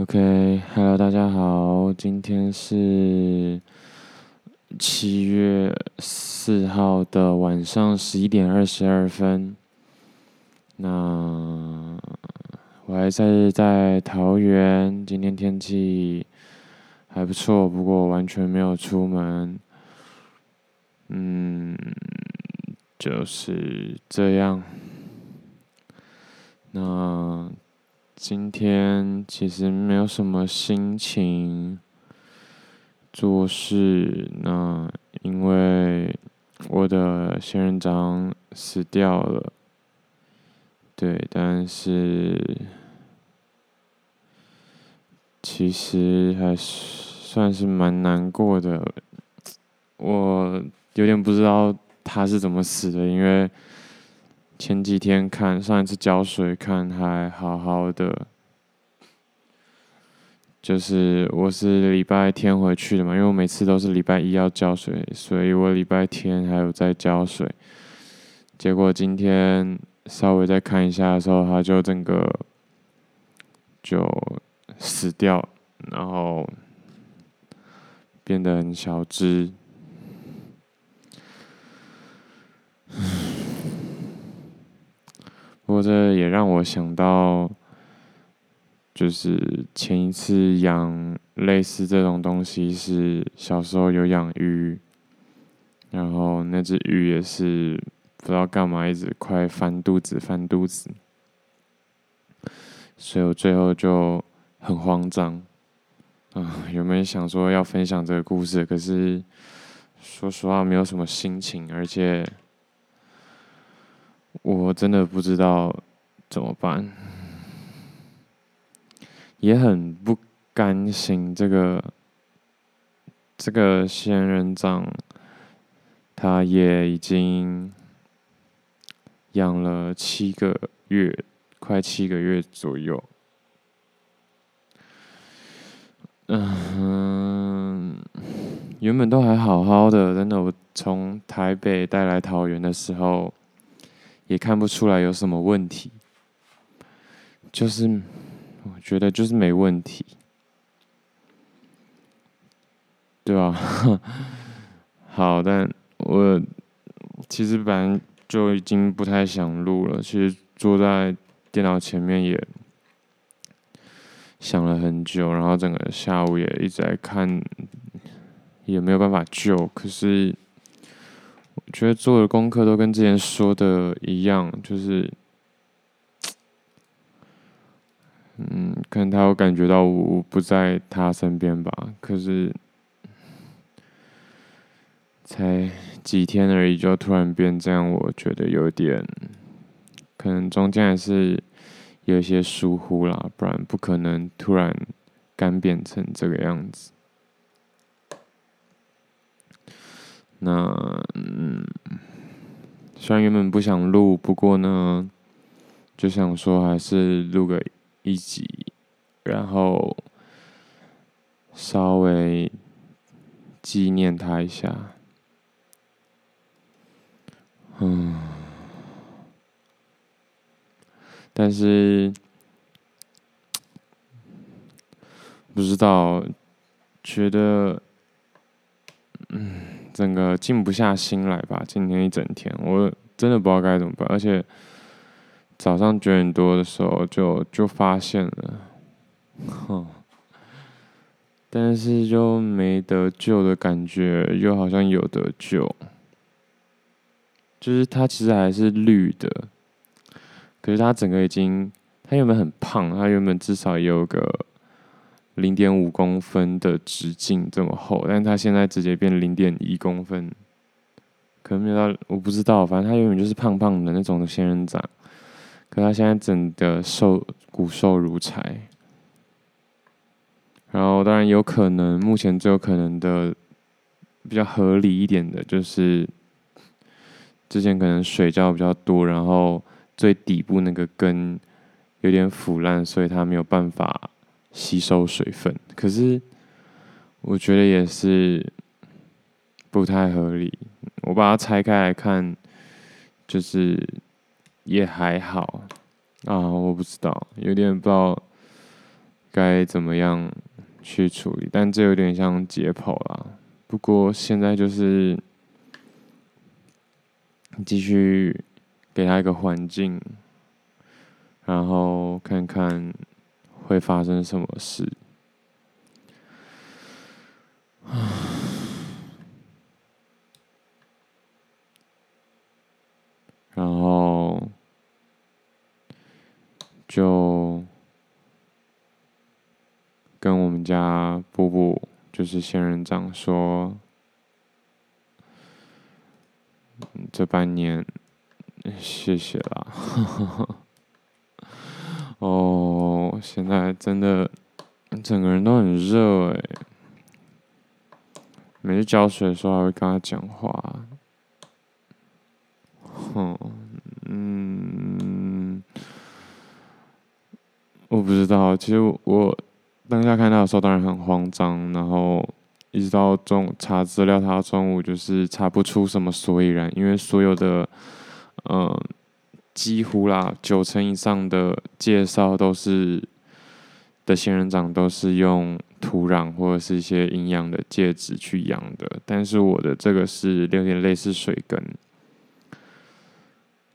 OK，Hello，大家好，今天是七月四号的晚上十一点二十二分。那我还在在桃园，今天天气还不错，不过完全没有出门。嗯，就是这样。那。今天其实没有什么心情做事，那因为我的仙人掌死掉了，对，但是其实还算是蛮难过的。我有点不知道他是怎么死的，因为。前几天看上一次浇水看还好好的，就是我是礼拜天回去的嘛，因为我每次都是礼拜一要浇水，所以我礼拜天还有在浇水。结果今天稍微再看一下的时候，它就整个就死掉，然后变得很小只。不过这也让我想到，就是前一次养类似这种东西是小时候有养鱼，然后那只鱼也是不知道干嘛一直快翻肚子翻肚子，所以我最后就很慌张，啊，有没有想说要分享这个故事？可是说实话没有什么心情，而且。我真的不知道怎么办，也很不甘心。这个这个仙人掌，它也已经养了七个月，快七个月左右。嗯，原本都还好好的，真的。我从台北带来桃园的时候。也看不出来有什么问题，就是我觉得就是没问题，对吧？好，但我其实本来就已经不太想录了。其实坐在电脑前面也想了很久，然后整个下午也一直在看，也没有办法救。可是。觉得做的功课都跟之前说的一样，就是，嗯，可能他有感觉到我不在他身边吧。可是，才几天而已，就突然变这样，我觉得有点，可能中间还是有一些疏忽啦，不然不可能突然干变成这个样子。那嗯，虽然原本不想录，不过呢，就想说还是录个一集，然后稍微纪念他一下。嗯，但是不知道，觉得嗯。整个静不下心来吧，今天一整天，我真的不知道该怎么办。而且早上九点多的时候就就发现了，哼，但是就没得救的感觉，又好像有得救。就是它其实还是绿的，可是它整个已经，它原本很胖，它原本至少也有个。零点五公分的直径这么厚，但它现在直接变零点一公分，可能没有到，我不知道，反正它原本就是胖胖的那种仙人掌，可它现在整的瘦骨瘦如柴，然后当然有可能，目前最有可能的比较合理一点的就是，之前可能水浇比较多，然后最底部那个根有点腐烂，所以它没有办法。吸收水分，可是我觉得也是不太合理。我把它拆开来看，就是也还好啊，我不知道，有点不知道该怎么样去处理，但这有点像解剖啦。不过现在就是继续给他一个环境，然后看看会发生什么事。然后就跟我们家布布，就是仙人掌说，这半年谢谢啦。哦，现在真的整个人都很热哎。每次浇水的时候还会跟他讲话。哼，嗯，我不知道。其实我，当下看到的时候当然很慌张，然后一直到中查资料，他中午就是查不出什么所以然，因为所有的，嗯、几乎啦九成以上的介绍都是的仙人掌都是用土壤或者是一些营养的介质去养的，但是我的这个是有点类似水根。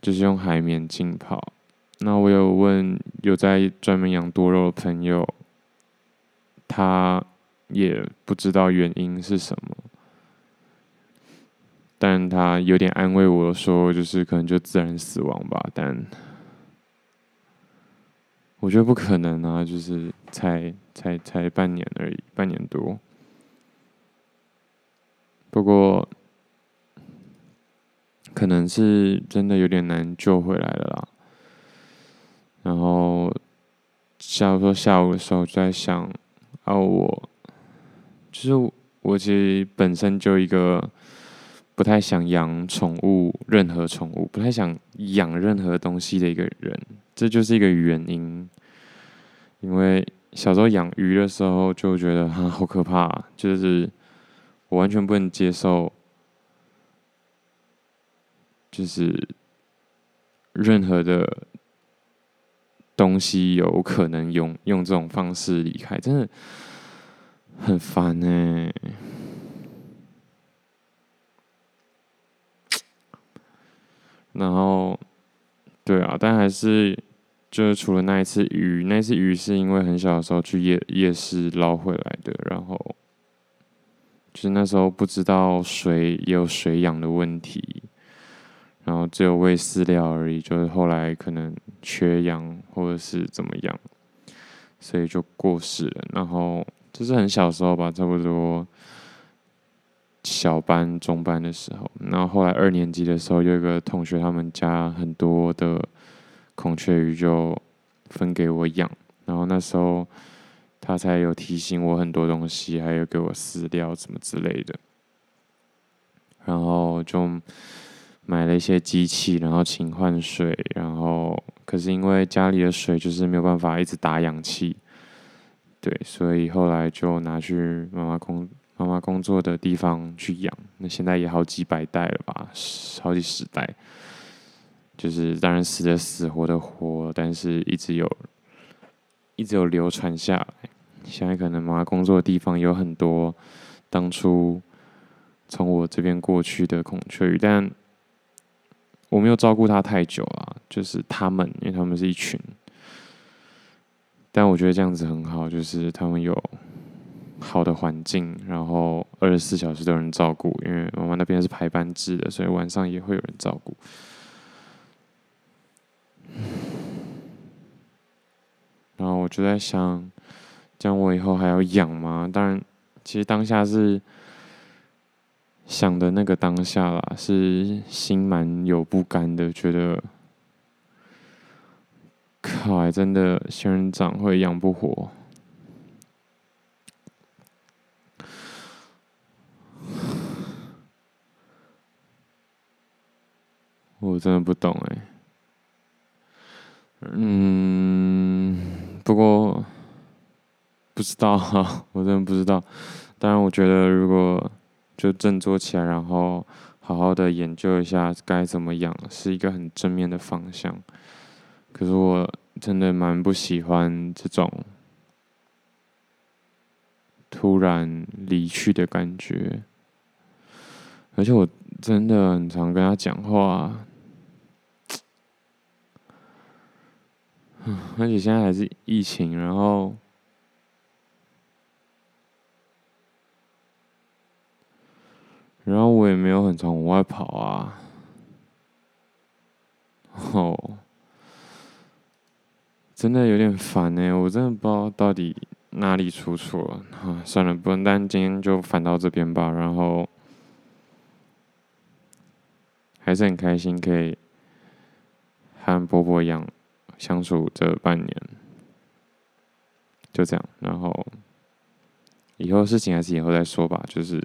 就是用海绵浸泡。那我有问有在专门养多肉的朋友，他也不知道原因是什么，但他有点安慰我说，就是可能就自然死亡吧。但我觉得不可能啊，就是才才才半年而已，半年多。不过。可能是真的有点难救回来了啦。然后，假如说下午的时候就在想，啊，我就是我其实本身就一个不太想养宠物，任何宠物不太想养任何东西的一个人，这就是一个原因。因为小时候养鱼的时候就觉得啊，好可怕，就是我完全不能接受。就是任何的东西有可能用用这种方式离开，真的很烦呢。然后，对啊，但还是就是除了那一次鱼，那次鱼是因为很小的时候去夜夜市捞回来的，然后就是那时候不知道水也有水养的问题。然后只有喂饲料而已，就是后来可能缺氧或者是怎么样，所以就过世了。然后就是很小时候吧，差不多小班、中班的时候。然后后来二年级的时候，有一个同学他们家很多的孔雀鱼，就分给我养。然后那时候他才有提醒我很多东西，还有给我饲料什么之类的。然后就。买了一些机器，然后勤换水，然后可是因为家里的水就是没有办法一直打氧气，对，所以后来就拿去妈妈工妈妈工作的地方去养。那现在也好几百代了吧，好几十代，就是当然死的死，活的活，但是一直有，一直有流传下来。现在可能妈妈工作的地方有很多当初从我这边过去的孔雀鱼，但。我没有照顾它太久了，就是他们，因为他们是一群，但我觉得这样子很好，就是他们有好的环境，然后二十四小时都有人照顾，因为妈妈那边是排班制的，所以晚上也会有人照顾。然后我就在想，这样我以后还要养吗？当然，其实当下是。想的那个当下啦，是心蛮有不甘的，觉得靠，还真的仙人掌会养不活。我真的不懂哎。嗯，不过不知道哈，我真的不知道。当然，我觉得如果。就振作起来，然后好好的研究一下该怎么养，是一个很正面的方向。可是我真的蛮不喜欢这种突然离去的感觉，而且我真的很常跟他讲话，而且现在还是疫情，然后，然后我也没有很常往外跑啊，哦，真的有点烦呢，我真的不知道到底。哪里出错了？啊，算了，不，但今天就返到这边吧。然后还是很开心，可以和波波一样相处这半年，就这样。然后以后事情还是以后再说吧。就是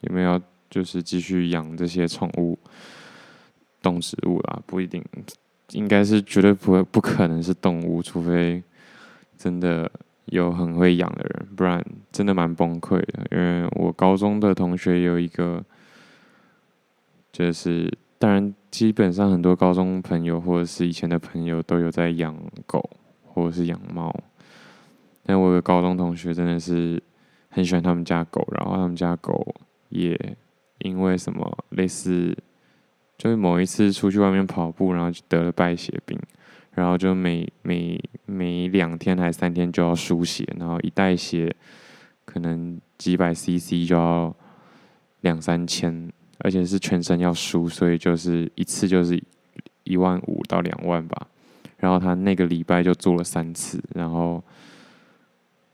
有没有要就是继续养这些宠物、动植物啦？不一定，应该是绝对不会，不可能是动物，除非真的。有很会养的人，不然真的蛮崩溃的。因为我高中的同学有一个，就是当然基本上很多高中朋友或者是以前的朋友都有在养狗或者是养猫，但我有高中同学真的是很喜欢他们家狗，然后他们家狗也因为什么类似，就是某一次出去外面跑步，然后就得了败血病。然后就每每每两天还三天就要输血，然后一袋血可能几百 CC 就要两三千，而且是全身要输，所以就是一次就是一万五到两万吧。然后他那个礼拜就做了三次，然后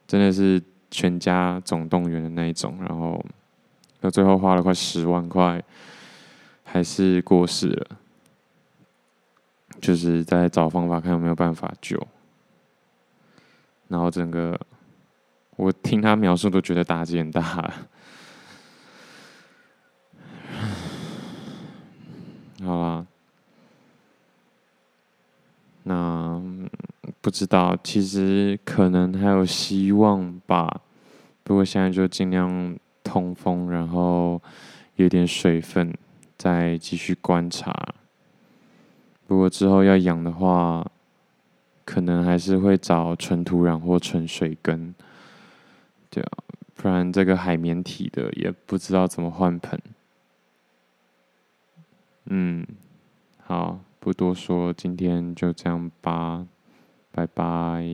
真的是全家总动员的那一种，然后到最后花了快十万块，还是过世了。就是在找方法，看有没有办法救。然后整个，我听他描述都觉得打击很大。好啦，那不知道，其实可能还有希望吧。不过现在就尽量通风，然后有点水分，再继续观察。如果之后要养的话，可能还是会找纯土壤或纯水根，对啊，不然这个海绵体的也不知道怎么换盆。嗯，好，不多说，今天就这样吧，拜拜。